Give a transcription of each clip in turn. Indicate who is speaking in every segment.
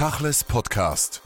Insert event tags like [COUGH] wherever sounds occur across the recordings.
Speaker 1: Tachles Podcast.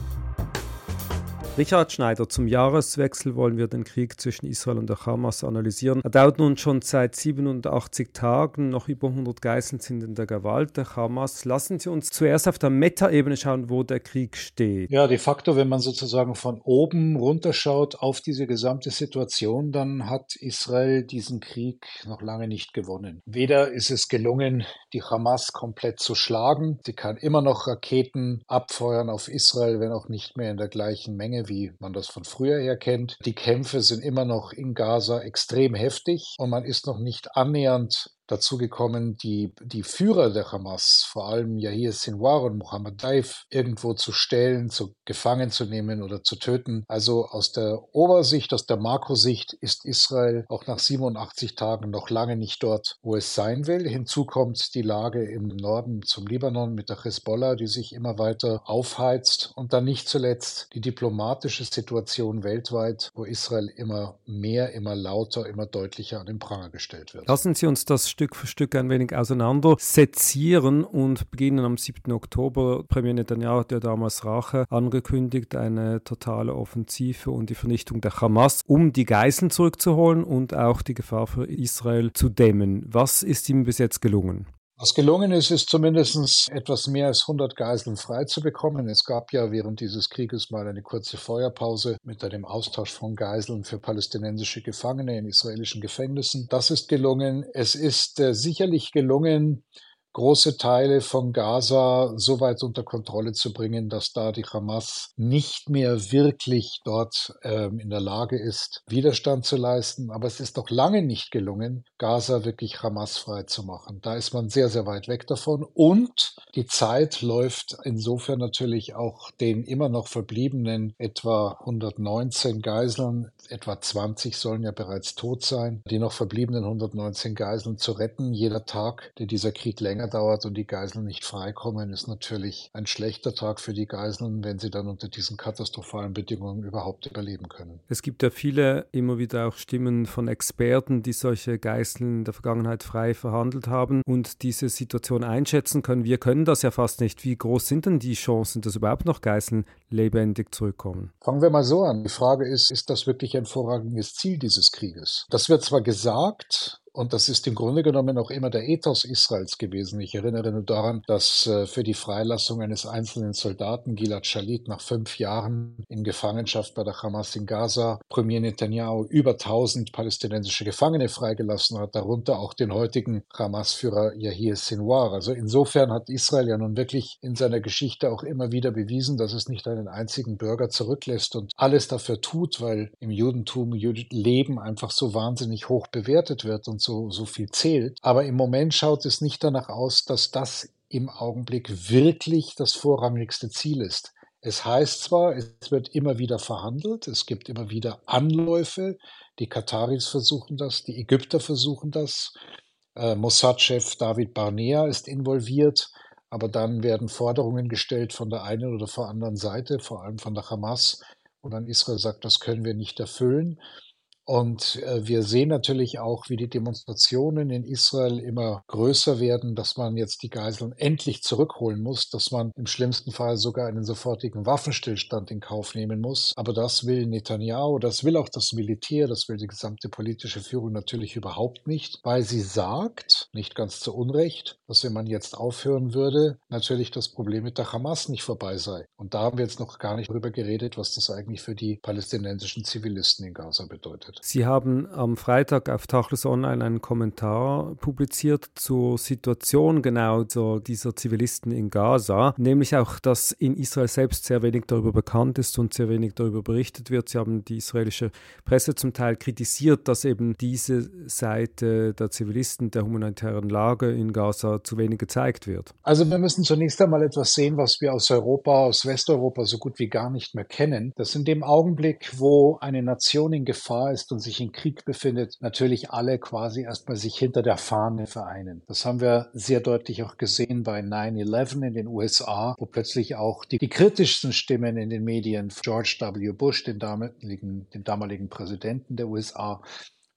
Speaker 2: Richard Schneider, zum Jahreswechsel wollen wir den Krieg zwischen Israel und der Hamas analysieren. Er dauert nun schon seit 87 Tagen, noch über 100 Geiseln sind in der Gewalt der Hamas. Lassen Sie uns zuerst auf der Meta-Ebene schauen, wo der Krieg steht.
Speaker 3: Ja, de facto, wenn man sozusagen von oben runterschaut auf diese gesamte Situation, dann hat Israel diesen Krieg noch lange nicht gewonnen. Weder ist es gelungen, die Hamas komplett zu schlagen. Sie kann immer noch Raketen abfeuern auf Israel, wenn auch nicht mehr in der gleichen Menge wie man das von früher her kennt. Die Kämpfe sind immer noch in Gaza extrem heftig und man ist noch nicht annähernd dazu gekommen, die, die Führer der Hamas, vor allem Yahya Sinwar und Mohammed Daif, irgendwo zu stellen, zu gefangen zu nehmen oder zu töten. Also aus der Obersicht, aus der Makrosicht ist Israel auch nach 87 Tagen noch lange nicht dort, wo es sein will. Hinzu kommt die Lage im Norden zum Libanon mit der Hezbollah, die sich immer weiter aufheizt und dann nicht zuletzt die diplomatische Situation weltweit, wo Israel immer mehr, immer lauter, immer deutlicher an den Pranger gestellt wird.
Speaker 2: Lassen Sie uns das Stück für Stück ein wenig auseinander sezieren und beginnen am 7. Oktober. Premier Netanyahu hat ja damals Rache angekündigt, eine totale Offensive und die Vernichtung der Hamas, um die Geiseln zurückzuholen und auch die Gefahr für Israel zu dämmen. Was ist ihm bis jetzt gelungen?
Speaker 3: Was gelungen ist, ist zumindest etwas mehr als 100 Geiseln freizubekommen. Es gab ja während dieses Krieges mal eine kurze Feuerpause mit einem Austausch von Geiseln für palästinensische Gefangene in israelischen Gefängnissen. Das ist gelungen. Es ist äh, sicherlich gelungen, große Teile von Gaza so weit unter Kontrolle zu bringen, dass da die Hamas nicht mehr wirklich dort ähm, in der Lage ist, Widerstand zu leisten. Aber es ist noch lange nicht gelungen, Gaza wirklich Hamas-frei zu machen. Da ist man sehr, sehr weit weg davon. Und die Zeit läuft insofern natürlich auch den immer noch verbliebenen etwa 119 Geiseln, etwa 20 sollen ja bereits tot sein, die noch verbliebenen 119 Geiseln zu retten. Jeder Tag, der dieser Krieg länger länger dauert und die Geiseln nicht freikommen, ist natürlich ein schlechter Tag für die Geiseln, wenn sie dann unter diesen katastrophalen Bedingungen überhaupt überleben können.
Speaker 2: Es gibt ja viele, immer wieder auch Stimmen von Experten, die solche Geiseln in der Vergangenheit frei verhandelt haben und diese Situation einschätzen können. Wir können das ja fast nicht. Wie groß sind denn die Chancen, dass überhaupt noch Geiseln lebendig zurückkommen?
Speaker 3: Fangen wir mal so an. Die Frage ist, ist das wirklich ein vorrangiges Ziel dieses Krieges? Das wird zwar gesagt, und das ist im Grunde genommen auch immer der Ethos Israels gewesen. Ich erinnere nur daran, dass äh, für die Freilassung eines einzelnen Soldaten, Gilad Shalit, nach fünf Jahren in Gefangenschaft bei der Hamas in Gaza, Premier Netanyahu über 1000 palästinensische Gefangene freigelassen hat, darunter auch den heutigen Hamas-Führer Yahya Sinwar. Also insofern hat Israel ja nun wirklich in seiner Geschichte auch immer wieder bewiesen, dass es nicht einen einzigen Bürger zurücklässt und alles dafür tut, weil im Judentum Leben einfach so wahnsinnig hoch bewertet wird und so, so viel zählt. Aber im Moment schaut es nicht danach aus, dass das im Augenblick wirklich das vorrangigste Ziel ist. Es heißt zwar, es wird immer wieder verhandelt, es gibt immer wieder Anläufe, die Kataris versuchen das, die Ägypter versuchen das, äh, Mossad-Chef David Barnea ist involviert, aber dann werden Forderungen gestellt von der einen oder von der anderen Seite, vor allem von der Hamas, und dann Israel sagt, das können wir nicht erfüllen. Und äh, wir sehen natürlich auch, wie die Demonstrationen in Israel immer größer werden, dass man jetzt die Geiseln endlich zurückholen muss, dass man im schlimmsten Fall sogar einen sofortigen Waffenstillstand in Kauf nehmen muss. Aber das will Netanyahu, das will auch das Militär, das will die gesamte politische Führung natürlich überhaupt nicht, weil sie sagt, nicht ganz zu Unrecht, dass wenn man jetzt aufhören würde, natürlich das Problem mit der Hamas nicht vorbei sei. Und da haben wir jetzt noch gar nicht drüber geredet, was das eigentlich für die palästinensischen Zivilisten in Gaza bedeutet
Speaker 2: wird. Sie haben am Freitag auf Tachlis Online einen Kommentar publiziert zur Situation genau dieser Zivilisten in Gaza, nämlich auch, dass in Israel selbst sehr wenig darüber bekannt ist und sehr wenig darüber berichtet wird. Sie haben die israelische Presse zum Teil kritisiert, dass eben diese Seite der Zivilisten, der humanitären Lage in Gaza zu wenig gezeigt wird.
Speaker 3: Also wir müssen zunächst einmal etwas sehen, was wir aus Europa, aus Westeuropa so gut wie gar nicht mehr kennen. Das in dem Augenblick, wo eine Nation in Gefahr ist, ist und sich in Krieg befindet, natürlich alle quasi erstmal sich hinter der Fahne vereinen. Das haben wir sehr deutlich auch gesehen bei 9-11 in den USA, wo plötzlich auch die, die kritischsten Stimmen in den Medien, George W. Bush, den damaligen, den damaligen Präsidenten der USA,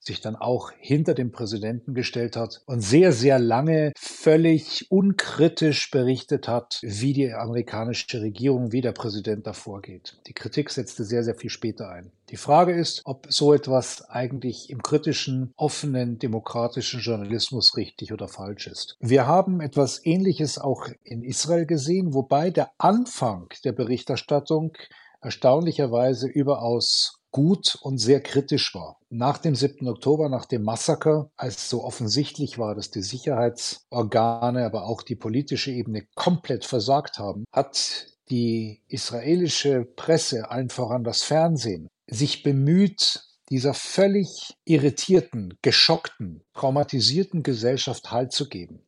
Speaker 3: sich dann auch hinter dem Präsidenten gestellt hat und sehr, sehr lange völlig unkritisch berichtet hat, wie die amerikanische Regierung, wie der Präsident da vorgeht. Die Kritik setzte sehr, sehr viel später ein. Die Frage ist, ob so etwas eigentlich im kritischen, offenen, demokratischen Journalismus richtig oder falsch ist. Wir haben etwas Ähnliches auch in Israel gesehen, wobei der Anfang der Berichterstattung erstaunlicherweise überaus gut und sehr kritisch war. Nach dem 7. Oktober, nach dem Massaker, als so offensichtlich war, dass die Sicherheitsorgane, aber auch die politische Ebene komplett versagt haben, hat die israelische Presse, allen voran das Fernsehen, sich bemüht, dieser völlig irritierten, geschockten, traumatisierten Gesellschaft Halt zu geben.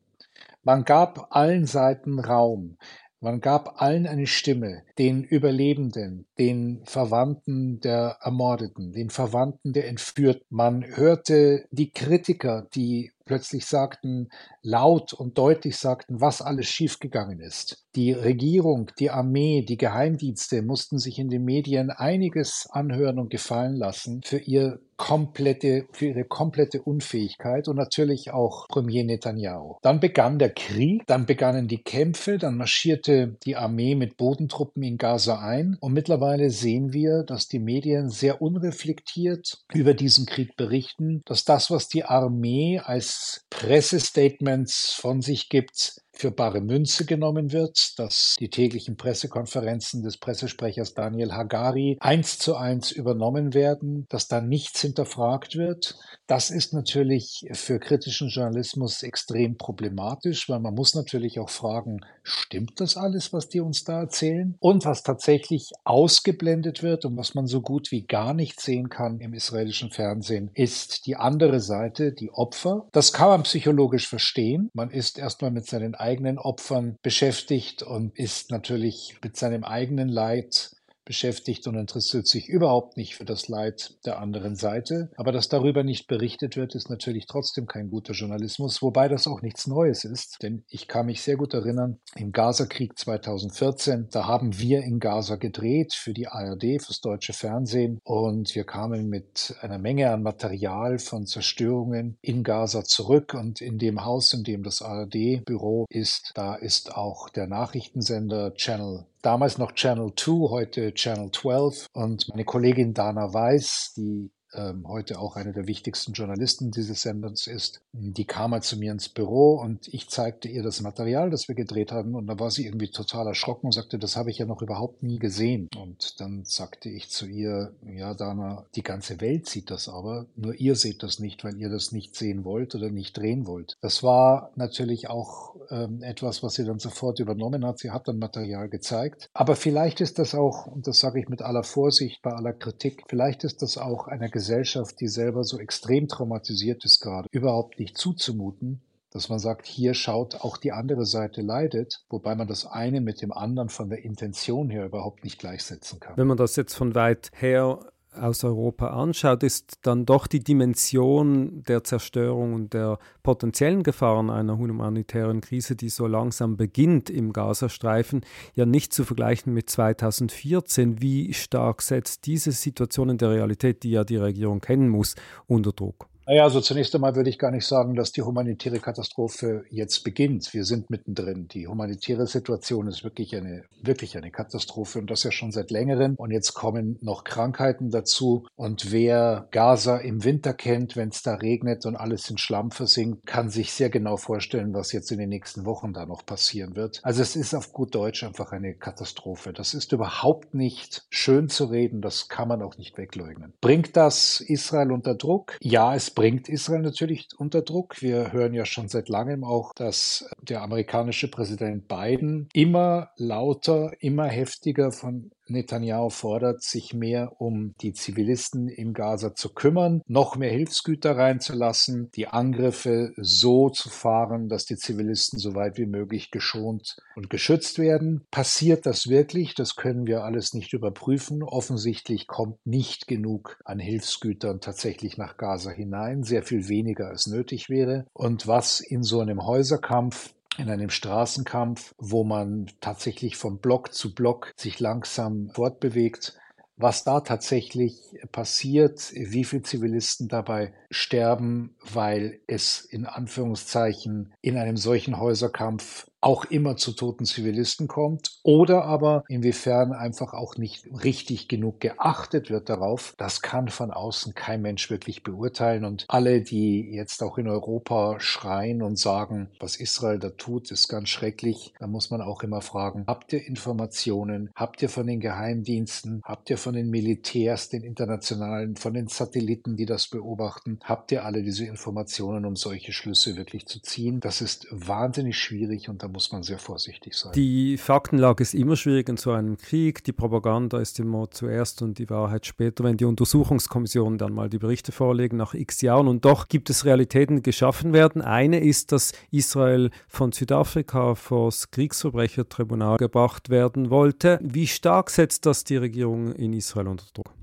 Speaker 3: Man gab allen Seiten Raum. Man gab allen eine Stimme, den Überlebenden, den Verwandten der Ermordeten, den Verwandten der Entführten. Man hörte die Kritiker, die plötzlich sagten, laut und deutlich sagten, was alles schiefgegangen ist. Die Regierung, die Armee, die Geheimdienste mussten sich in den Medien einiges anhören und gefallen lassen für ihr komplette, für ihre komplette Unfähigkeit und natürlich auch Premier Netanyahu. Dann begann der Krieg, dann begannen die Kämpfe, dann marschierte die Armee mit Bodentruppen in Gaza ein und mittlerweile sehen wir, dass die Medien sehr unreflektiert über diesen Krieg berichten, dass das, was die Armee als Pressestatements von sich gibt, für bare Münze genommen wird, dass die täglichen Pressekonferenzen des Pressesprechers Daniel Hagari eins zu eins übernommen werden, dass da nichts hinterfragt wird. Das ist natürlich für kritischen Journalismus extrem problematisch, weil man muss natürlich auch fragen, stimmt das alles, was die uns da erzählen? Und was tatsächlich ausgeblendet wird und was man so gut wie gar nicht sehen kann im israelischen Fernsehen, ist die andere Seite, die Opfer. Das kann man psychologisch verstehen. Man ist erstmal mit seinen eigenen Opfern beschäftigt und ist natürlich mit seinem eigenen Leid beschäftigt und interessiert sich überhaupt nicht für das Leid der anderen Seite. Aber dass darüber nicht berichtet wird, ist natürlich trotzdem kein guter Journalismus, wobei das auch nichts Neues ist. Denn ich kann mich sehr gut erinnern, im Gazakrieg 2014, da haben wir in Gaza gedreht für die ARD, fürs deutsche Fernsehen und wir kamen mit einer Menge an Material von Zerstörungen in Gaza zurück und in dem Haus, in dem das ARD-Büro ist, da ist auch der Nachrichtensender Channel damals noch Channel 2, heute Channel 12. Und meine Kollegin Dana Weiß, die ähm, heute auch eine der wichtigsten Journalisten dieses Senders ist, die kam mal zu mir ins Büro und ich zeigte ihr das Material, das wir gedreht haben und da war sie irgendwie total erschrocken und sagte, das habe ich ja noch überhaupt nie gesehen. Und dann sagte ich zu ihr, ja Dana, die ganze Welt sieht das aber, nur ihr seht das nicht, weil ihr das nicht sehen wollt oder nicht drehen wollt. Das war natürlich auch ähm, etwas, was sie dann sofort übernommen hat. Sie hat dann Material gezeigt. Aber vielleicht ist das auch, und das sage ich mit aller Vorsicht, bei aller Kritik, vielleicht ist das auch einer Gesellschaft, die selber so extrem traumatisiert ist gerade, überhaupt nicht zuzumuten, dass man sagt, hier schaut auch die andere Seite leidet, wobei man das eine mit dem anderen von der Intention her überhaupt nicht gleichsetzen kann.
Speaker 2: Wenn man das jetzt von weit her aus Europa anschaut, ist dann doch die Dimension der Zerstörung und der potenziellen Gefahren einer humanitären Krise, die so langsam beginnt im Gazastreifen, ja nicht zu vergleichen mit 2014. Wie stark setzt diese Situation in der Realität, die ja die Regierung kennen muss, unter Druck?
Speaker 3: Naja, also zunächst einmal würde ich gar nicht sagen, dass die humanitäre Katastrophe jetzt beginnt. Wir sind mittendrin. Die humanitäre Situation ist wirklich eine, wirklich eine Katastrophe und das ja schon seit längerem. Und jetzt kommen noch Krankheiten dazu. Und wer Gaza im Winter kennt, wenn es da regnet und alles in Schlamm versinkt, kann sich sehr genau vorstellen, was jetzt in den nächsten Wochen da noch passieren wird. Also es ist auf gut Deutsch einfach eine Katastrophe. Das ist überhaupt nicht schön zu reden. Das kann man auch nicht wegleugnen. Bringt das Israel unter Druck? Ja, es bringt Israel natürlich unter Druck. Wir hören ja schon seit langem auch, dass der amerikanische Präsident Biden immer lauter, immer heftiger von Netanyahu fordert, sich mehr um die Zivilisten in Gaza zu kümmern, noch mehr Hilfsgüter reinzulassen, die Angriffe so zu fahren, dass die Zivilisten so weit wie möglich geschont und geschützt werden. Passiert das wirklich? Das können wir alles nicht überprüfen. Offensichtlich kommt nicht genug an Hilfsgütern tatsächlich nach Gaza hinein, sehr viel weniger als nötig wäre. Und was in so einem Häuserkampf in einem Straßenkampf, wo man tatsächlich von Block zu Block sich langsam fortbewegt, was da tatsächlich passiert, wie viele Zivilisten dabei sterben, weil es in Anführungszeichen in einem solchen Häuserkampf auch immer zu toten Zivilisten kommt oder aber inwiefern einfach auch nicht richtig genug geachtet wird darauf, das kann von außen kein Mensch wirklich beurteilen. Und alle, die jetzt auch in Europa schreien und sagen, was Israel da tut, ist ganz schrecklich, da muss man auch immer fragen, habt ihr Informationen, habt ihr von den Geheimdiensten, habt ihr von den Militärs, den internationalen, von den Satelliten, die das beobachten, habt ihr alle diese Informationen, um solche Schlüsse wirklich zu ziehen? Das ist wahnsinnig schwierig und da muss man sehr vorsichtig sein.
Speaker 2: Die Faktenlage ist immer schwierig in so einem Krieg. Die Propaganda ist immer zuerst und die Wahrheit später, wenn die Untersuchungskommissionen dann mal die Berichte vorlegen nach x Jahren. Und doch gibt es Realitäten, die geschaffen werden. Eine ist, dass Israel von Südafrika vor das Kriegsverbrechertribunal gebracht werden wollte. Wie stark setzt das die Regierung in Israel unter Druck?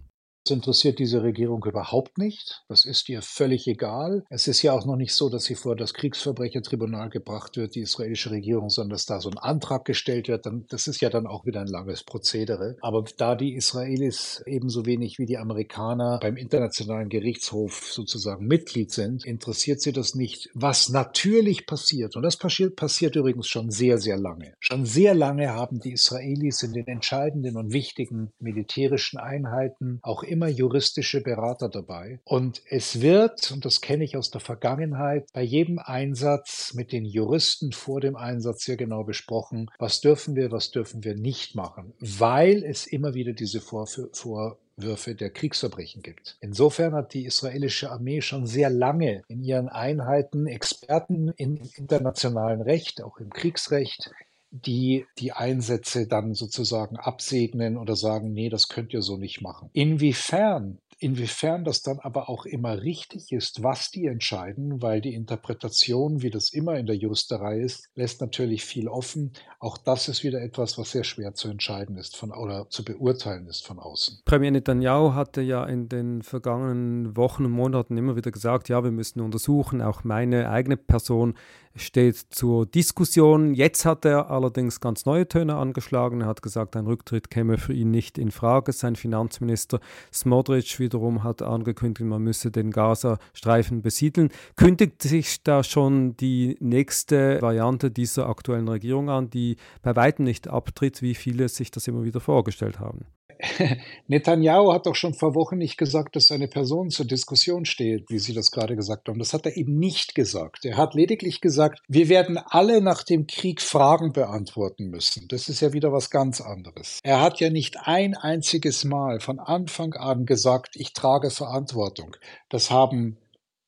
Speaker 3: Das interessiert diese Regierung überhaupt nicht. Das ist ihr völlig egal. Es ist ja auch noch nicht so, dass sie vor das Kriegsverbrechertribunal gebracht wird, die israelische Regierung, sondern dass da so ein Antrag gestellt wird. Das ist ja dann auch wieder ein langes Prozedere. Aber da die Israelis ebenso wenig wie die Amerikaner beim Internationalen Gerichtshof sozusagen Mitglied sind, interessiert sie das nicht. Was natürlich passiert, und das passiert, passiert übrigens schon sehr, sehr lange. Schon sehr lange haben die Israelis in den entscheidenden und wichtigen militärischen Einheiten auch immer immer juristische Berater dabei. Und es wird, und das kenne ich aus der Vergangenheit, bei jedem Einsatz mit den Juristen vor dem Einsatz sehr genau besprochen, was dürfen wir, was dürfen wir nicht machen, weil es immer wieder diese Vorwürfe der Kriegsverbrechen gibt. Insofern hat die israelische Armee schon sehr lange in ihren Einheiten Experten im internationalen Recht, auch im Kriegsrecht, die die Einsätze dann sozusagen absegnen oder sagen, nee, das könnt ihr so nicht machen. Inwiefern Inwiefern das dann aber auch immer richtig ist, was die entscheiden, weil die Interpretation, wie das immer in der Juristerei ist, lässt natürlich viel offen. Auch das ist wieder etwas, was sehr schwer zu entscheiden ist von, oder zu beurteilen ist von außen.
Speaker 2: Premier Netanyahu hatte ja in den vergangenen Wochen und Monaten immer wieder gesagt, ja, wir müssen untersuchen, auch meine eigene Person steht zur Diskussion. Jetzt hat er allerdings ganz neue Töne angeschlagen. Er hat gesagt, ein Rücktritt käme für ihn nicht in Frage. Sein Finanzminister Smotrich wiederum hat angekündigt, man müsse den Gaza-Streifen besiedeln. Kündigt sich da schon die nächste Variante dieser aktuellen Regierung an, die bei weitem nicht abtritt, wie viele sich das immer wieder vorgestellt haben? [LAUGHS]
Speaker 3: Netanyahu hat doch schon vor Wochen nicht gesagt, dass seine Person zur Diskussion steht, wie Sie das gerade gesagt haben. Das hat er eben nicht gesagt. Er hat lediglich gesagt, wir werden alle nach dem Krieg Fragen beantworten müssen. Das ist ja wieder was ganz anderes. Er hat ja nicht ein einziges Mal von Anfang an gesagt, ich trage Verantwortung. Das haben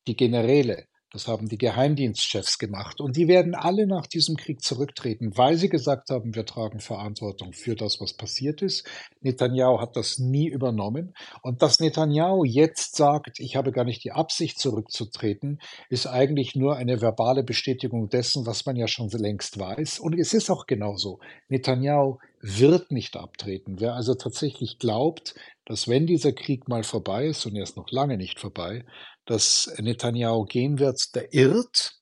Speaker 3: die Generäle, das haben die Geheimdienstchefs gemacht. Und die werden alle nach diesem Krieg zurücktreten, weil sie gesagt haben, wir tragen Verantwortung für das, was passiert ist. Netanyahu hat das nie übernommen. Und dass Netanyahu jetzt sagt, ich habe gar nicht die Absicht zurückzutreten, ist eigentlich nur eine verbale Bestätigung dessen, was man ja schon längst weiß. Und es ist auch genauso. Netanyahu wird nicht abtreten. Wer also tatsächlich glaubt, dass wenn dieser Krieg mal vorbei ist, und er ist noch lange nicht vorbei, dass Netanyahu gehen wird, der irrt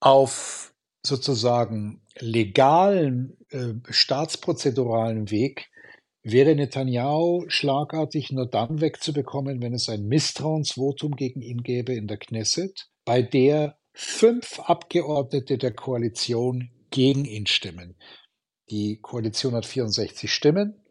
Speaker 3: auf sozusagen legalen, äh, staatsprozeduralen Weg, wäre Netanyahu schlagartig nur dann wegzubekommen, wenn es ein Misstrauensvotum gegen ihn gäbe in der Knesset, bei der fünf Abgeordnete der Koalition gegen ihn stimmen. Die Koalition hat 64 Stimmen.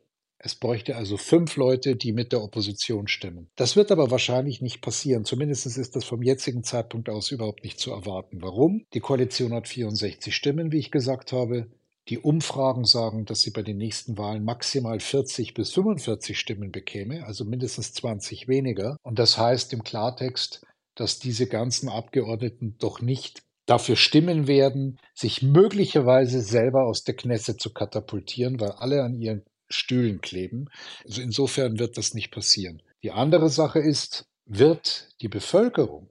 Speaker 3: Es bräuchte also fünf Leute, die mit der Opposition stimmen. Das wird aber wahrscheinlich nicht passieren. Zumindest ist das vom jetzigen Zeitpunkt aus überhaupt nicht zu erwarten. Warum? Die Koalition hat 64 Stimmen, wie ich gesagt habe. Die Umfragen sagen, dass sie bei den nächsten Wahlen maximal 40 bis 45 Stimmen bekäme, also mindestens 20 weniger. Und das heißt im Klartext, dass diese ganzen Abgeordneten doch nicht dafür stimmen werden, sich möglicherweise selber aus der Knesset zu katapultieren, weil alle an ihren Stühlen kleben. Also insofern wird das nicht passieren. Die andere Sache ist, wird die Bevölkerung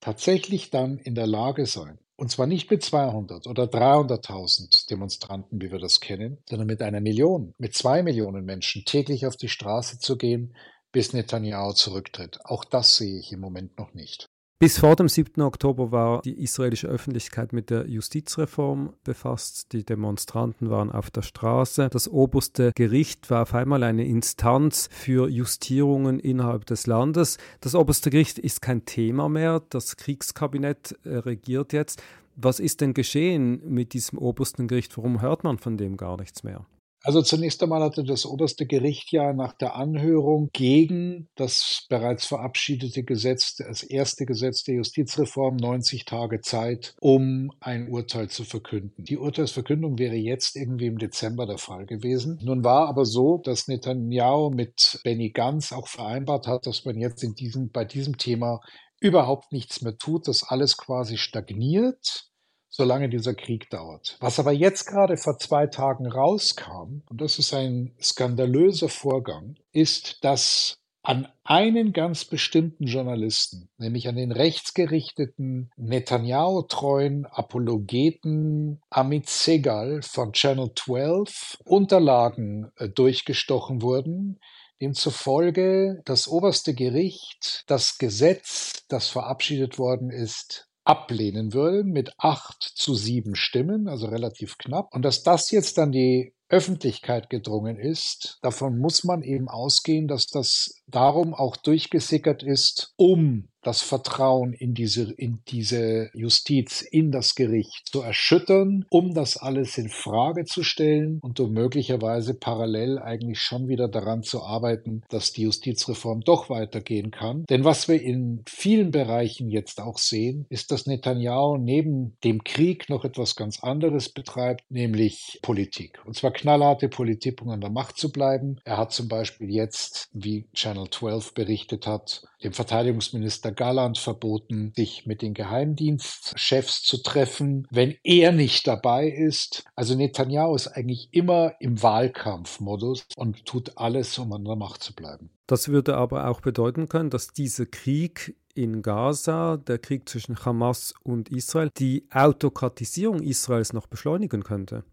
Speaker 3: tatsächlich dann in der Lage sein, und zwar nicht mit 200 oder 300.000 Demonstranten, wie wir das kennen, sondern mit einer Million, mit zwei Millionen Menschen täglich auf die Straße zu gehen, bis Netanyahu zurücktritt. Auch das sehe ich im Moment noch nicht.
Speaker 2: Bis vor dem 7. Oktober war die israelische Öffentlichkeit mit der Justizreform befasst. Die Demonstranten waren auf der Straße. Das oberste Gericht war auf einmal eine Instanz für Justierungen innerhalb des Landes. Das oberste Gericht ist kein Thema mehr. Das Kriegskabinett äh, regiert jetzt. Was ist denn geschehen mit diesem obersten Gericht? Warum hört man von dem gar nichts mehr?
Speaker 3: Also zunächst einmal hatte das oberste Gericht ja nach der Anhörung gegen das bereits verabschiedete Gesetz, das erste Gesetz der Justizreform, 90 Tage Zeit, um ein Urteil zu verkünden. Die Urteilsverkündung wäre jetzt irgendwie im Dezember der Fall gewesen. Nun war aber so, dass Netanyahu mit Benny Gantz auch vereinbart hat, dass man jetzt in diesem, bei diesem Thema überhaupt nichts mehr tut, dass alles quasi stagniert solange dieser Krieg dauert. Was aber jetzt gerade vor zwei Tagen rauskam, und das ist ein skandalöser Vorgang, ist, dass an einen ganz bestimmten Journalisten, nämlich an den rechtsgerichteten, Netanyahu-treuen Apologeten Amit Segal von Channel 12, Unterlagen äh, durchgestochen wurden, demzufolge das oberste Gericht das Gesetz, das verabschiedet worden ist, ablehnen würden mit acht zu sieben Stimmen, also relativ knapp. Und dass das jetzt dann die Öffentlichkeit gedrungen ist, davon muss man eben ausgehen, dass das darum auch durchgesickert ist, um das Vertrauen in diese, in diese Justiz, in das Gericht zu erschüttern, um das alles in Frage zu stellen und um möglicherweise parallel eigentlich schon wieder daran zu arbeiten, dass die Justizreform doch weitergehen kann. Denn was wir in vielen Bereichen jetzt auch sehen, ist, dass Netanyahu neben dem Krieg noch etwas ganz anderes betreibt, nämlich Politik. Und zwar knallharte Politik, um an der Macht zu bleiben. Er hat zum Beispiel jetzt, wie Channel 12 berichtet hat, dem Verteidigungsminister Galland verboten, sich mit den Geheimdienstchefs zu treffen, wenn er nicht dabei ist. Also Netanyahu ist eigentlich immer im Wahlkampfmodus und tut alles, um an der Macht zu bleiben.
Speaker 2: Das würde aber auch bedeuten können, dass dieser Krieg in Gaza, der Krieg zwischen Hamas und Israel, die Autokratisierung Israels noch beschleunigen könnte.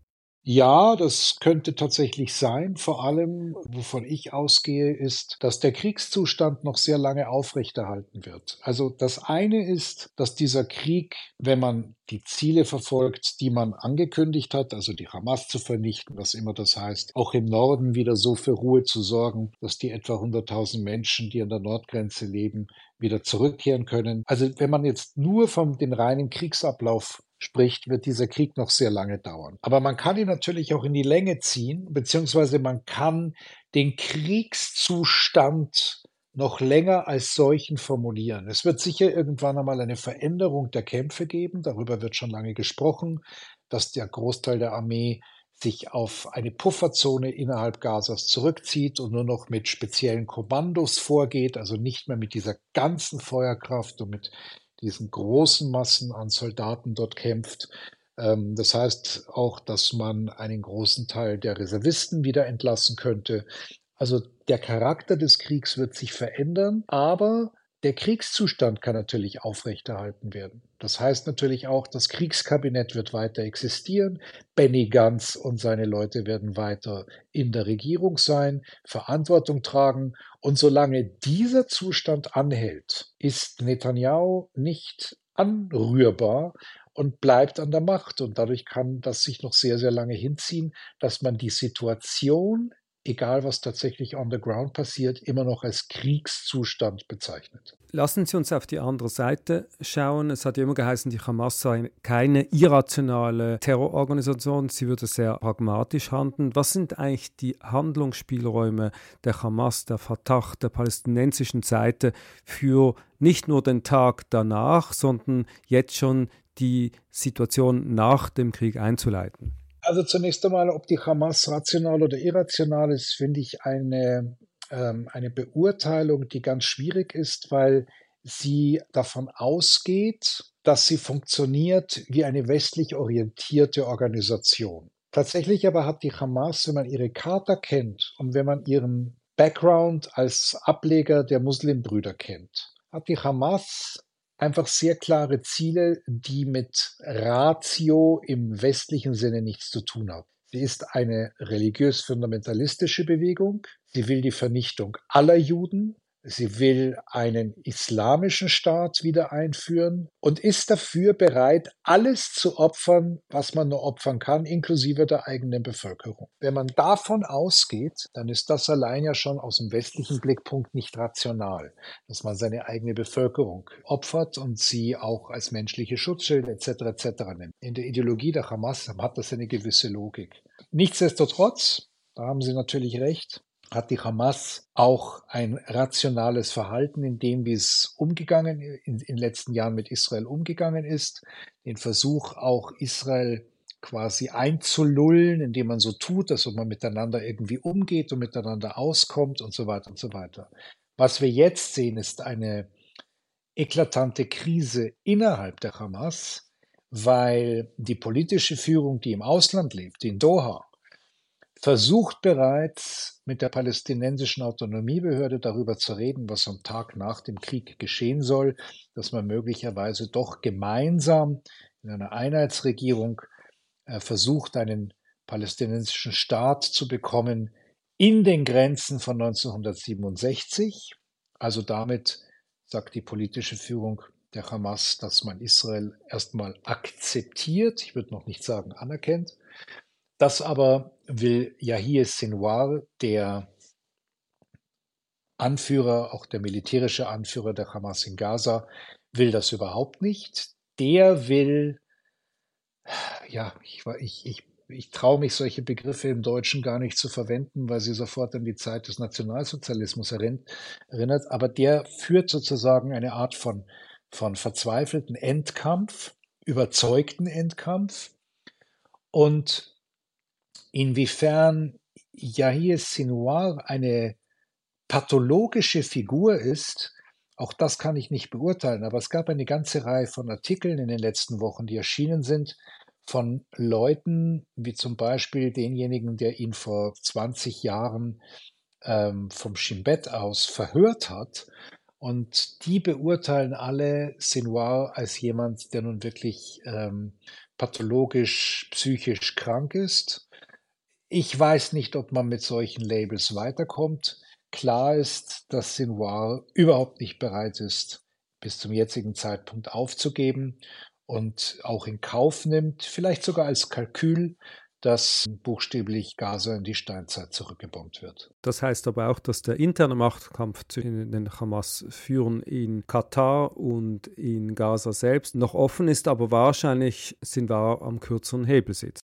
Speaker 3: Ja, das könnte tatsächlich sein. Vor allem, wovon ich ausgehe, ist, dass der Kriegszustand noch sehr lange aufrechterhalten wird. Also das eine ist, dass dieser Krieg, wenn man die Ziele verfolgt, die man angekündigt hat, also die Hamas zu vernichten, was immer das heißt, auch im Norden wieder so für Ruhe zu sorgen, dass die etwa 100.000 Menschen, die an der Nordgrenze leben, wieder zurückkehren können. Also wenn man jetzt nur von dem reinen Kriegsablauf spricht, wird dieser Krieg noch sehr lange dauern. Aber man kann ihn natürlich auch in die Länge ziehen, beziehungsweise man kann den Kriegszustand noch länger als solchen formulieren. Es wird sicher irgendwann einmal eine Veränderung der Kämpfe geben, darüber wird schon lange gesprochen, dass der Großteil der Armee sich auf eine Pufferzone innerhalb Gazas zurückzieht und nur noch mit speziellen Kommandos vorgeht, also nicht mehr mit dieser ganzen Feuerkraft und mit diesen großen Massen an Soldaten dort kämpft. Ähm, das heißt auch, dass man einen großen Teil der Reservisten wieder entlassen könnte. Also der Charakter des Kriegs wird sich verändern, aber der Kriegszustand kann natürlich aufrechterhalten werden. Das heißt natürlich auch, das Kriegskabinett wird weiter existieren. Benny Gantz und seine Leute werden weiter in der Regierung sein, Verantwortung tragen. Und solange dieser Zustand anhält, ist Netanyahu nicht anrührbar und bleibt an der Macht. Und dadurch kann das sich noch sehr, sehr lange hinziehen, dass man die Situation egal was tatsächlich on the ground passiert, immer noch als Kriegszustand bezeichnet.
Speaker 2: Lassen Sie uns auf die andere Seite schauen. Es hat ja immer geheißen, die Hamas sei keine irrationale Terrororganisation. Sie würde sehr pragmatisch handeln. Was sind eigentlich die Handlungsspielräume der Hamas, der Fatah, der palästinensischen Seite für nicht nur den Tag danach, sondern jetzt schon die Situation nach dem Krieg einzuleiten?
Speaker 3: Also zunächst einmal, ob die Hamas rational oder irrational ist, finde ich eine, ähm, eine Beurteilung, die ganz schwierig ist, weil sie davon ausgeht, dass sie funktioniert wie eine westlich orientierte Organisation. Tatsächlich aber hat die Hamas, wenn man ihre Charta kennt und wenn man ihren Background als Ableger der Muslimbrüder kennt, hat die Hamas einfach sehr klare Ziele, die mit Ratio im westlichen Sinne nichts zu tun haben. Sie ist eine religiös-fundamentalistische Bewegung. Sie will die Vernichtung aller Juden. Sie will einen islamischen Staat wieder einführen und ist dafür bereit, alles zu opfern, was man nur opfern kann, inklusive der eigenen Bevölkerung. Wenn man davon ausgeht, dann ist das allein ja schon aus dem westlichen Blickpunkt nicht rational, dass man seine eigene Bevölkerung opfert und sie auch als menschliche Schutzschilde etc. etc. nimmt. In der Ideologie der Hamas hat das eine gewisse Logik. Nichtsdestotrotz, da haben Sie natürlich recht, hat die Hamas auch ein rationales Verhalten in dem, wie es umgegangen in, in den letzten Jahren mit Israel umgegangen ist, den Versuch auch Israel quasi einzulullen, indem man so tut, dass man miteinander irgendwie umgeht und miteinander auskommt und so weiter und so weiter. Was wir jetzt sehen, ist eine eklatante Krise innerhalb der Hamas, weil die politische Führung, die im Ausland lebt, in Doha, versucht bereits mit der palästinensischen Autonomiebehörde darüber zu reden, was am Tag nach dem Krieg geschehen soll, dass man möglicherweise doch gemeinsam in einer Einheitsregierung äh, versucht, einen palästinensischen Staat zu bekommen in den Grenzen von 1967. Also damit sagt die politische Führung der Hamas, dass man Israel erstmal akzeptiert, ich würde noch nicht sagen anerkennt, das aber will Yahya Sinwar, der Anführer, auch der militärische Anführer der Hamas in Gaza, will das überhaupt nicht. Der will, ja, ich, ich, ich, ich traue mich, solche Begriffe im Deutschen gar nicht zu verwenden, weil sie sofort an die Zeit des Nationalsozialismus erinnert. Aber der führt sozusagen eine Art von, von verzweifelten Endkampf, überzeugten Endkampf. Und Inwiefern Yahya Sinwar eine pathologische Figur ist, auch das kann ich nicht beurteilen, aber es gab eine ganze Reihe von Artikeln in den letzten Wochen, die erschienen sind, von Leuten, wie zum Beispiel denjenigen, der ihn vor 20 Jahren ähm, vom Schimbet aus verhört hat. Und die beurteilen alle Sinwar als jemand, der nun wirklich ähm, pathologisch, psychisch krank ist ich weiß nicht, ob man mit solchen Labels weiterkommt. Klar ist, dass Sinwar überhaupt nicht bereit ist, bis zum jetzigen Zeitpunkt aufzugeben und auch in Kauf nimmt, vielleicht sogar als Kalkül, dass buchstäblich Gaza in die Steinzeit zurückgebombt wird.
Speaker 2: Das heißt aber auch, dass der interne Machtkampf zwischen den Hamas-Führern in Katar und in Gaza selbst noch offen ist, aber wahrscheinlich sind wir am kürzeren Hebel sitzt.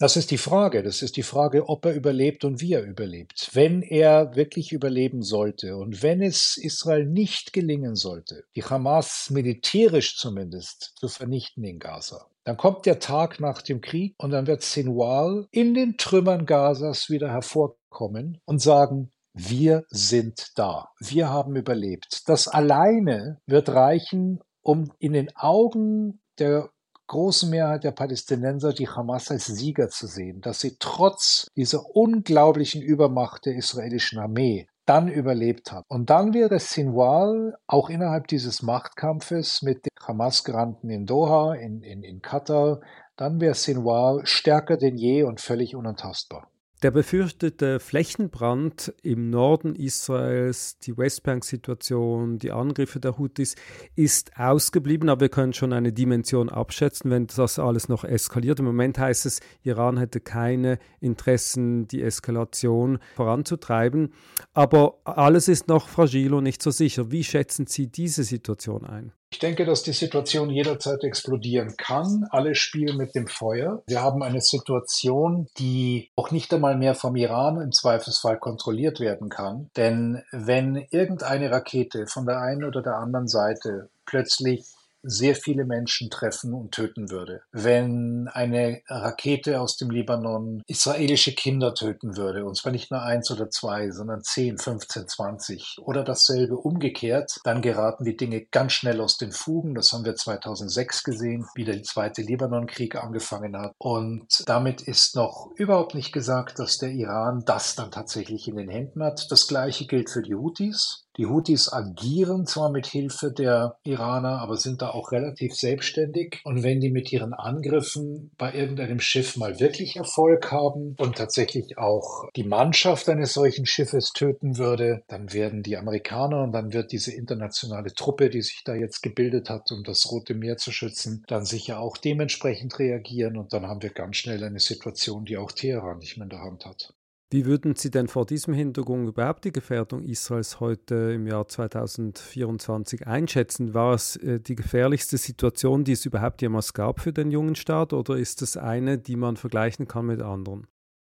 Speaker 3: Das ist die Frage. Das ist die Frage, ob er überlebt und wie er überlebt. Wenn er wirklich überleben sollte und wenn es Israel nicht gelingen sollte, die Hamas militärisch zumindest zu vernichten in Gaza, dann kommt der Tag nach dem Krieg und dann wird Sinwar in den Trümmern Gazas wieder hervorkommen und sagen, wir sind da. Wir haben überlebt. Das alleine wird reichen, um in den Augen der großen Mehrheit der Palästinenser die Hamas als Sieger zu sehen, dass sie trotz dieser unglaublichen Übermacht der israelischen Armee dann überlebt hat. Und dann wäre Sinwar auch innerhalb dieses Machtkampfes mit den Hamas-Granten in Doha, in, in, in Katar, dann wäre Sinwar stärker denn je und völlig unantastbar.
Speaker 2: Der befürchtete Flächenbrand im Norden Israels, die Westbank-Situation, die Angriffe der Houthis ist ausgeblieben, aber wir können schon eine Dimension abschätzen, wenn das alles noch eskaliert. Im Moment heißt es, Iran hätte keine Interessen, die Eskalation voranzutreiben. Aber alles ist noch fragil und nicht so sicher. Wie schätzen Sie diese Situation ein?
Speaker 3: Ich denke, dass die Situation jederzeit explodieren kann. Alle spielen mit dem Feuer. Wir haben eine Situation, die auch nicht einmal mehr vom Iran im Zweifelsfall kontrolliert werden kann. Denn wenn irgendeine Rakete von der einen oder der anderen Seite plötzlich sehr viele Menschen treffen und töten würde. Wenn eine Rakete aus dem Libanon israelische Kinder töten würde, und zwar nicht nur eins oder zwei, sondern zehn, 15, 20 oder dasselbe umgekehrt, dann geraten die Dinge ganz schnell aus den Fugen. Das haben wir 2006 gesehen, wie der zweite Libanonkrieg angefangen hat. Und damit ist noch überhaupt nicht gesagt, dass der Iran das dann tatsächlich in den Händen hat. Das gleiche gilt für die Houthis. Die Houthis agieren zwar mit Hilfe der Iraner, aber sind da auch relativ selbstständig. Und wenn die mit ihren Angriffen bei irgendeinem Schiff mal wirklich Erfolg haben und tatsächlich auch die Mannschaft eines solchen Schiffes töten würde, dann werden die Amerikaner und dann wird diese internationale Truppe, die sich da jetzt gebildet hat, um das Rote Meer zu schützen, dann sicher auch dementsprechend reagieren und dann haben wir ganz schnell eine Situation, die auch Teheran nicht mehr in der Hand hat.
Speaker 2: Wie würden Sie denn vor diesem Hintergrund überhaupt die Gefährdung Israels heute im Jahr 2024 einschätzen? War es äh, die gefährlichste Situation, die es überhaupt jemals gab für den jungen Staat oder ist es eine, die man vergleichen kann mit anderen?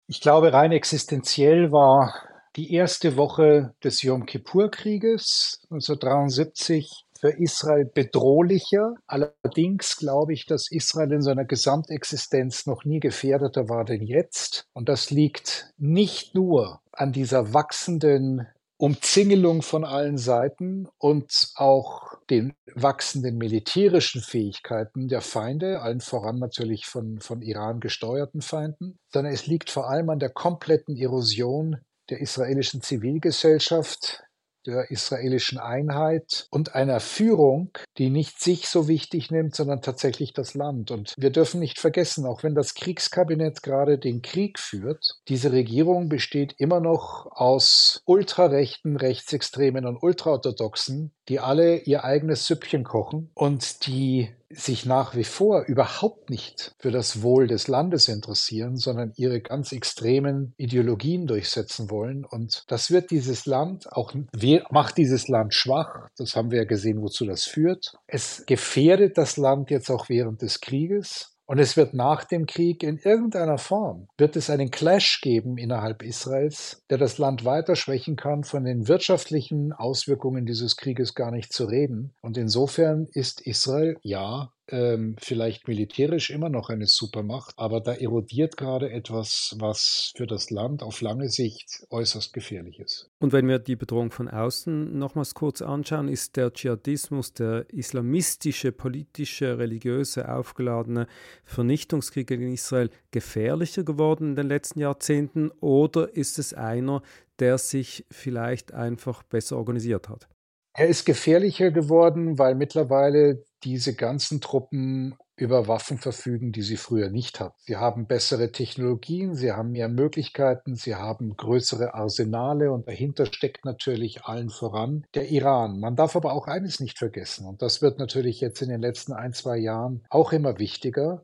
Speaker 3: Ich glaube, rein existenziell war die erste Woche des Yom Kippur-Krieges 1973 für Israel bedrohlicher. Allerdings glaube ich, dass Israel in seiner Gesamtexistenz noch nie gefährdeter war denn jetzt. Und das liegt nicht nur an dieser wachsenden Umzingelung von allen Seiten und auch den wachsenden militärischen Fähigkeiten der Feinde, allen voran natürlich von, von Iran gesteuerten Feinden, sondern es liegt vor allem an der kompletten Erosion der israelischen Zivilgesellschaft, der israelischen Einheit und einer Führung, die nicht sich so wichtig nimmt, sondern tatsächlich das Land. Und wir dürfen nicht vergessen, auch wenn das Kriegskabinett gerade den Krieg führt, diese Regierung besteht immer noch aus ultrarechten, rechtsextremen und ultraorthodoxen, die alle ihr eigenes Süppchen kochen und die sich nach wie vor überhaupt nicht für das Wohl des Landes interessieren, sondern ihre ganz extremen Ideologien durchsetzen wollen. Und das wird dieses Land auch, macht dieses Land schwach. Das haben wir ja gesehen, wozu das führt. Es gefährdet das Land jetzt auch während des Krieges. Und es wird nach dem Krieg in irgendeiner Form, wird es einen Clash geben innerhalb Israels, der das Land weiter schwächen kann, von den wirtschaftlichen Auswirkungen dieses Krieges gar nicht zu reden. Und insofern ist Israel, ja, ähm, vielleicht militärisch immer noch eine Supermacht, aber da erodiert gerade etwas, was für das Land auf lange Sicht äußerst gefährlich ist.
Speaker 2: Und wenn wir die Bedrohung von außen nochmals kurz anschauen, ist der Dschihadismus, der islamistische, politische, religiöse, aufgeladene Vernichtungskrieg gegen Israel gefährlicher geworden in den letzten Jahrzehnten oder ist es einer, der sich vielleicht einfach besser organisiert hat?
Speaker 3: Er ist gefährlicher geworden, weil mittlerweile diese ganzen Truppen über Waffen verfügen, die sie früher nicht hatten. Sie haben bessere Technologien, sie haben mehr Möglichkeiten, sie haben größere Arsenale und dahinter steckt natürlich allen voran der Iran. Man darf aber auch eines nicht vergessen und das wird natürlich jetzt in den letzten ein, zwei Jahren auch immer wichtiger.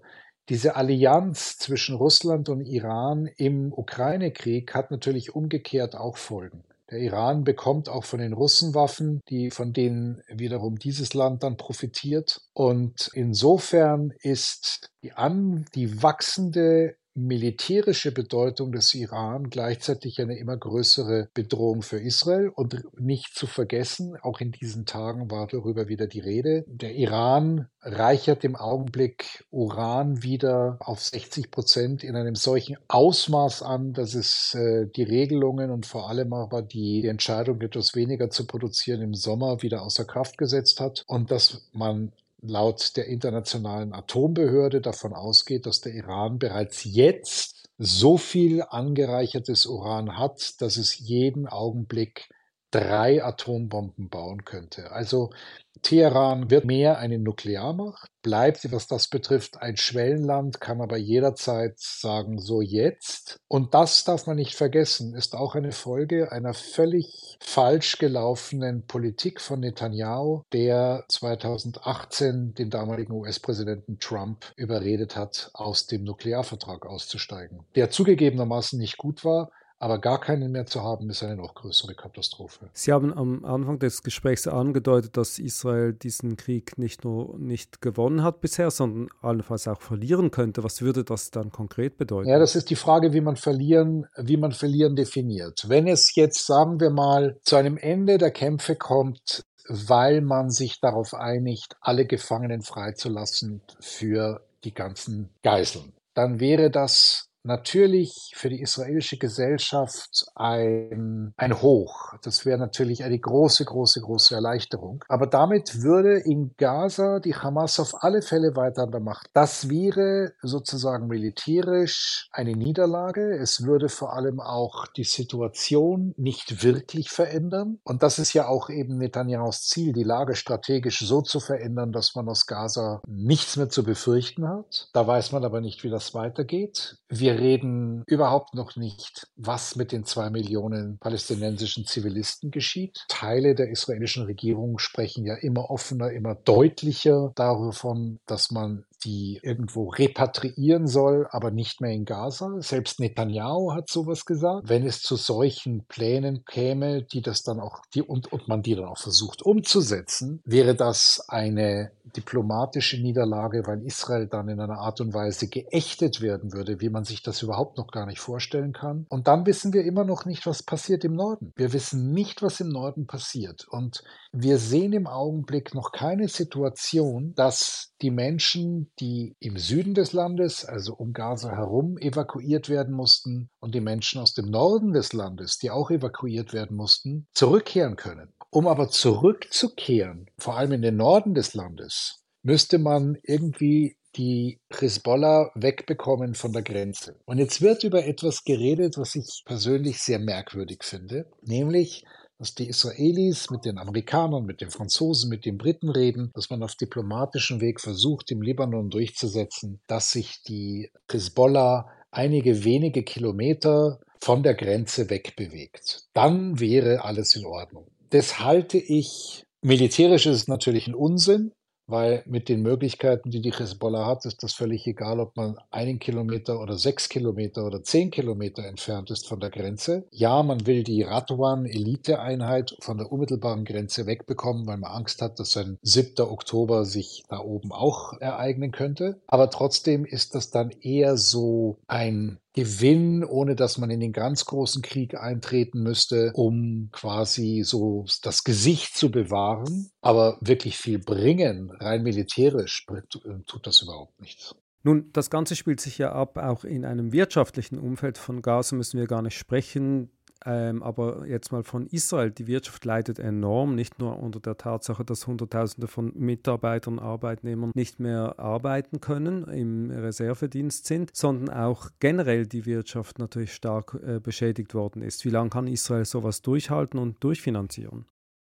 Speaker 3: Diese Allianz zwischen Russland und Iran im Ukraine-Krieg hat natürlich umgekehrt auch Folgen. Der Iran bekommt auch von den Russen Waffen, die, von denen wiederum dieses Land dann profitiert. Und insofern ist die, an, die wachsende militärische Bedeutung des Iran gleichzeitig eine immer größere Bedrohung für Israel. Und nicht zu vergessen, auch in diesen Tagen war darüber wieder die Rede, der Iran reichert im Augenblick Uran wieder auf 60 Prozent in einem solchen Ausmaß an, dass es äh, die Regelungen und vor allem aber die, die Entscheidung, etwas weniger zu produzieren im Sommer wieder außer Kraft gesetzt hat und dass man laut der Internationalen Atombehörde davon ausgeht, dass der Iran bereits jetzt so viel angereichertes Uran hat, dass es jeden Augenblick drei Atombomben bauen könnte. Also Teheran wird mehr eine Nuklearmacht, bleibt, was das betrifft, ein Schwellenland, kann aber jederzeit sagen, so jetzt. Und das darf man nicht vergessen, ist auch eine Folge einer völlig falsch gelaufenen Politik von Netanyahu, der 2018 den damaligen US-Präsidenten Trump überredet hat, aus dem Nuklearvertrag auszusteigen, der zugegebenermaßen nicht gut war, aber gar keinen mehr zu haben, ist eine noch größere Katastrophe.
Speaker 2: Sie haben am Anfang des Gesprächs angedeutet, dass Israel diesen Krieg nicht nur nicht gewonnen hat bisher, sondern allenfalls auch verlieren könnte. Was würde das dann konkret bedeuten?
Speaker 3: Ja, das ist die Frage, wie man verlieren, wie man verlieren definiert. Wenn es jetzt, sagen wir mal, zu einem Ende der Kämpfe kommt, weil man sich darauf einigt, alle Gefangenen freizulassen für die ganzen Geiseln, dann wäre das natürlich für die israelische Gesellschaft ein, ein Hoch. Das wäre natürlich eine große, große, große Erleichterung. Aber damit würde in Gaza die Hamas auf alle Fälle weiter an der Macht. Das wäre sozusagen militärisch eine Niederlage. Es würde vor allem auch die Situation nicht wirklich verändern. Und das ist ja auch eben Netanyahus Ziel, die Lage strategisch so zu verändern, dass man aus Gaza nichts mehr zu befürchten hat. Da weiß man aber nicht, wie das weitergeht. Wir reden überhaupt noch nicht, was mit den zwei Millionen palästinensischen Zivilisten geschieht. Teile der israelischen Regierung sprechen ja immer offener, immer deutlicher davon, dass man die irgendwo repatriieren soll, aber nicht mehr in Gaza. Selbst Netanyahu hat sowas gesagt. Wenn es zu solchen Plänen käme, die das dann auch, die, und, und man die dann auch versucht umzusetzen, wäre das eine diplomatische Niederlage, weil Israel dann in einer Art und Weise geächtet werden würde, wie man sich das überhaupt noch gar nicht vorstellen kann. Und dann wissen wir immer noch nicht, was passiert im Norden. Wir wissen nicht, was im Norden passiert. Und wir sehen im Augenblick noch keine Situation, dass die Menschen, die im Süden des Landes, also um Gaza herum, evakuiert werden mussten und die Menschen aus dem Norden des Landes, die auch evakuiert werden mussten, zurückkehren können. Um aber zurückzukehren, vor allem in den Norden des Landes, müsste man irgendwie die Hezbollah wegbekommen von der Grenze. Und jetzt wird über etwas geredet, was ich persönlich sehr merkwürdig finde, nämlich dass die Israelis mit den Amerikanern, mit den Franzosen, mit den Briten reden, dass man auf diplomatischem Weg versucht, im Libanon durchzusetzen, dass sich die Hezbollah einige wenige Kilometer von der Grenze wegbewegt. Dann wäre alles in Ordnung. Das halte ich Militärisch ist es natürlich ein Unsinn weil mit den Möglichkeiten, die die Hezbollah hat, ist das völlig egal, ob man einen Kilometer oder sechs Kilometer oder zehn Kilometer entfernt ist von der Grenze. Ja, man will die Radwan-Elite-Einheit von der unmittelbaren Grenze wegbekommen, weil man Angst hat, dass ein 7. Oktober sich da oben auch ereignen könnte. Aber trotzdem ist das dann eher so ein Gewinn, ohne dass man in den ganz großen Krieg eintreten müsste, um quasi so das Gesicht zu bewahren. Aber wirklich viel bringen, rein militärisch, tut das überhaupt nichts.
Speaker 2: Nun, das Ganze spielt sich ja ab, auch in einem wirtschaftlichen Umfeld von Gaza müssen wir gar nicht sprechen. Ähm, aber jetzt mal von Israel, die Wirtschaft leidet enorm, nicht nur unter der Tatsache, dass Hunderttausende von Mitarbeitern, Arbeitnehmern nicht mehr arbeiten können, im Reservedienst sind, sondern auch generell die Wirtschaft natürlich stark äh, beschädigt worden ist. Wie lange kann Israel sowas durchhalten und durchfinanzieren?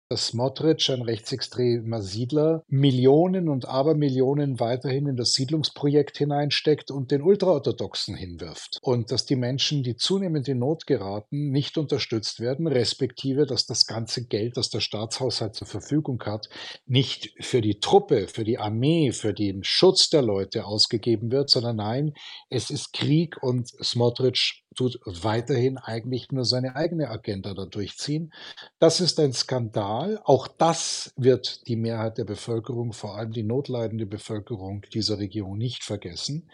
Speaker 3: Dass Smotrich, ein rechtsextremer Siedler, Millionen und Abermillionen weiterhin in das Siedlungsprojekt hineinsteckt und den Ultraorthodoxen hinwirft. Und dass die Menschen, die zunehmend in Not geraten, nicht unterstützt werden, respektive, dass das ganze Geld, das der Staatshaushalt zur Verfügung hat, nicht für die Truppe, für die Armee, für den Schutz der Leute ausgegeben wird, sondern nein, es ist Krieg und Smotrich tut weiterhin eigentlich nur seine eigene Agenda da durchziehen. Das ist ein Skandal. Auch das wird die Mehrheit der Bevölkerung, vor allem die notleidende Bevölkerung dieser Regierung nicht vergessen.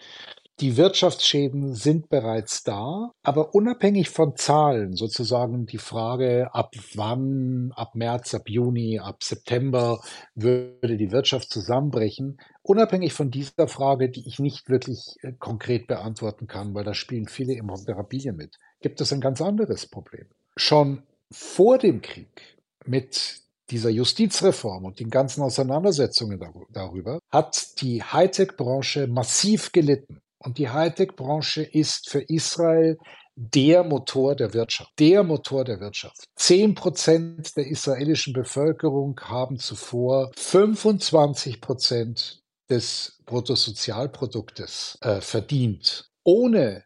Speaker 3: Die Wirtschaftsschäden sind bereits da, aber unabhängig von Zahlen, sozusagen die Frage, ab wann, ab März, ab Juni, ab September würde die Wirtschaft zusammenbrechen, unabhängig von dieser Frage, die ich nicht wirklich äh, konkret beantworten kann, weil da spielen viele Immobilien mit, gibt es ein ganz anderes Problem. Schon vor dem Krieg mit dieser Justizreform und den ganzen Auseinandersetzungen darüber hat die Hightech-Branche massiv gelitten. Und die Hightech-Branche ist für Israel der Motor der Wirtschaft. Der Motor der Wirtschaft. Zehn Prozent der israelischen Bevölkerung haben zuvor 25 Prozent des Bruttosozialproduktes äh, verdient. Ohne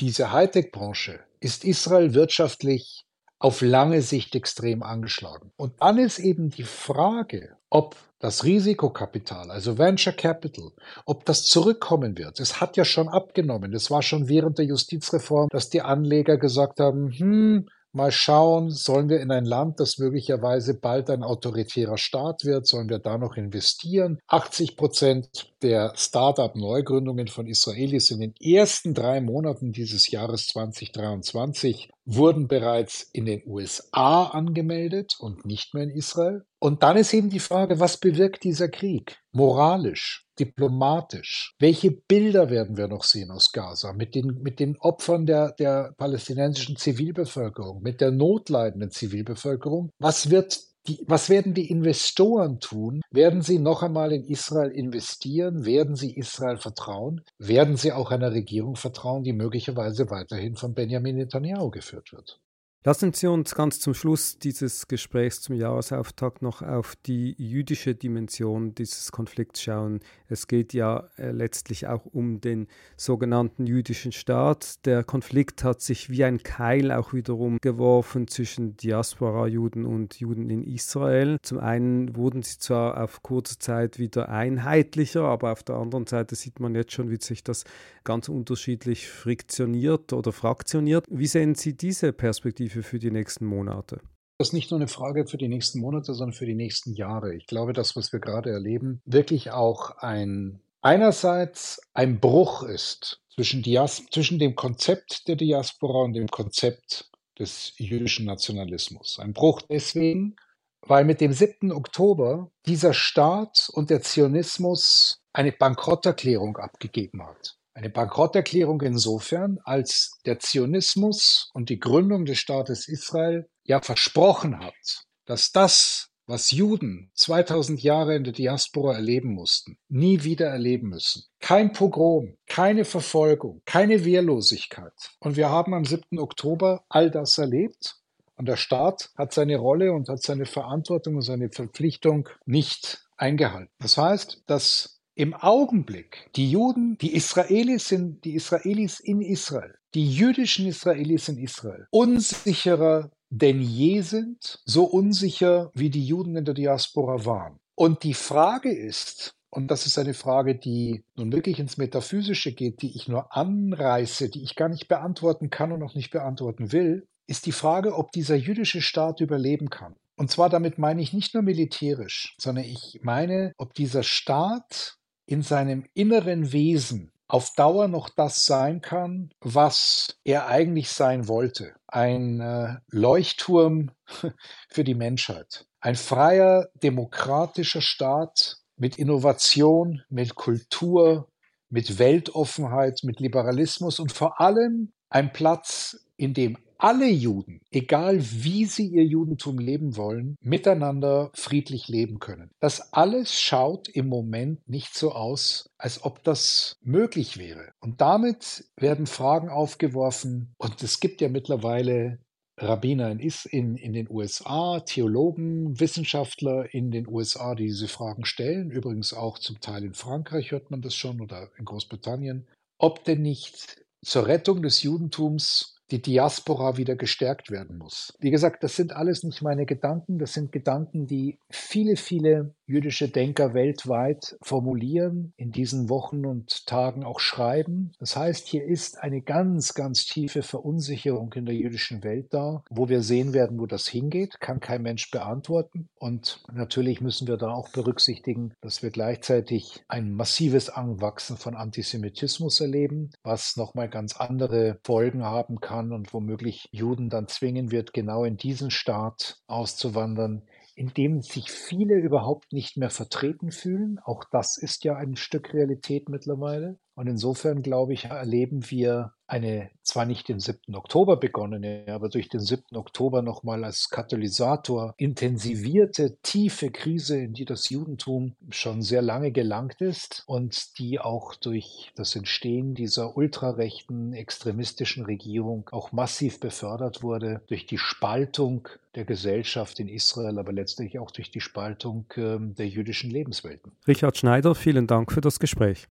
Speaker 3: diese Hightech-Branche ist Israel wirtschaftlich auf lange Sicht extrem angeschlagen. Und dann ist eben die Frage, ob das Risikokapital, also Venture Capital, ob das zurückkommen wird. Es hat ja schon abgenommen. Es war schon während der Justizreform, dass die Anleger gesagt haben, hm, mal schauen, sollen wir in ein Land, das möglicherweise bald ein autoritärer Staat wird, sollen wir da noch investieren? 80 Prozent der Start-up-Neugründungen von Israelis in den ersten drei Monaten dieses Jahres 2023 wurden bereits in den USA angemeldet und nicht mehr in Israel. Und dann ist eben die Frage, was bewirkt dieser Krieg? Moralisch, diplomatisch. Welche Bilder werden wir noch sehen aus Gaza mit den, mit den Opfern der, der palästinensischen Zivilbevölkerung, mit der notleidenden Zivilbevölkerung? Was wird die, was werden die Investoren tun? Werden sie noch einmal in Israel investieren? Werden sie Israel vertrauen? Werden sie auch einer Regierung vertrauen, die möglicherweise weiterhin von Benjamin Netanyahu geführt wird?
Speaker 2: Lassen Sie uns ganz zum Schluss dieses Gesprächs zum Jahresauftakt noch auf die jüdische Dimension dieses Konflikts schauen. Es geht ja äh, letztlich auch um den sogenannten jüdischen Staat. Der Konflikt hat sich wie ein Keil auch wiederum geworfen zwischen Diaspora-Juden und Juden in Israel. Zum einen wurden sie zwar auf kurze Zeit wieder einheitlicher, aber auf der anderen Seite sieht man jetzt schon, wie sich das ganz unterschiedlich friktioniert oder fraktioniert. Wie sehen Sie diese Perspektive für die nächsten Monate?
Speaker 3: Das ist nicht nur eine Frage für die nächsten Monate, sondern für die nächsten Jahre. Ich glaube, das, was wir gerade erleben, wirklich auch ein einerseits ein Bruch ist zwischen, Dias zwischen dem Konzept der Diaspora und dem Konzept des jüdischen Nationalismus. Ein Bruch deswegen, weil mit dem 7. Oktober dieser Staat und der Zionismus eine Bankrotterklärung abgegeben hat. Eine Bankrotterklärung insofern, als der Zionismus und die Gründung des Staates Israel ja versprochen hat, dass das, was Juden 2000 Jahre in der Diaspora erleben mussten, nie wieder erleben müssen. Kein Pogrom, keine Verfolgung, keine Wehrlosigkeit. Und wir haben am 7. Oktober all das erlebt. Und der Staat hat seine Rolle und hat seine Verantwortung und seine Verpflichtung nicht eingehalten. Das heißt, dass im Augenblick die Juden, die Israelis sind, die Israelis in Israel, die jüdischen Israelis in Israel, unsicherer denn je sind, so unsicher wie die Juden in der Diaspora waren. Und die Frage ist, und das ist eine Frage, die nun wirklich ins Metaphysische geht, die ich nur anreiße, die ich gar nicht beantworten kann und auch nicht beantworten will, ist die Frage, ob dieser jüdische Staat überleben kann. Und zwar damit meine ich nicht nur militärisch, sondern ich meine, ob dieser Staat in seinem inneren Wesen auf Dauer noch das sein kann, was er eigentlich sein wollte. Ein äh, Leuchtturm [LAUGHS] für die Menschheit. Ein freier, demokratischer Staat mit Innovation, mit Kultur, mit Weltoffenheit, mit Liberalismus und vor allem ein Platz, in dem alle Juden, egal wie sie ihr Judentum leben wollen, miteinander friedlich leben können. Das alles schaut im Moment nicht so aus, als ob das möglich wäre. Und damit werden Fragen aufgeworfen. Und es gibt ja mittlerweile Rabbiner in, in, in den USA, Theologen, Wissenschaftler in den USA, die diese Fragen stellen. Übrigens auch zum Teil in Frankreich hört man das schon oder in Großbritannien. Ob denn nicht zur Rettung des Judentums die Diaspora wieder gestärkt werden muss. Wie gesagt, das sind alles nicht meine Gedanken, das sind Gedanken, die viele, viele jüdische Denker weltweit formulieren, in diesen Wochen und Tagen auch schreiben. Das heißt, hier ist eine ganz, ganz tiefe Verunsicherung in der jüdischen Welt da, wo wir sehen werden, wo das hingeht, kann kein Mensch beantworten. Und natürlich müssen wir da auch berücksichtigen, dass wir gleichzeitig ein massives Anwachsen von Antisemitismus erleben, was nochmal ganz andere Folgen haben kann kann und womöglich Juden dann zwingen wird, genau in diesen Staat auszuwandern, in dem sich viele überhaupt nicht mehr vertreten fühlen. Auch das ist ja ein Stück Realität mittlerweile. Und insofern, glaube ich, erleben wir eine zwar nicht im 7. Oktober begonnene, aber durch den 7. Oktober nochmal als Katalysator intensivierte, tiefe Krise, in die das Judentum schon sehr lange gelangt ist und die auch durch das Entstehen dieser ultrarechten, extremistischen Regierung auch massiv befördert wurde, durch die Spaltung der Gesellschaft in Israel, aber letztlich auch durch die Spaltung äh, der jüdischen Lebenswelten.
Speaker 2: Richard Schneider, vielen Dank für das Gespräch.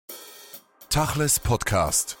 Speaker 1: Tachles Podcast.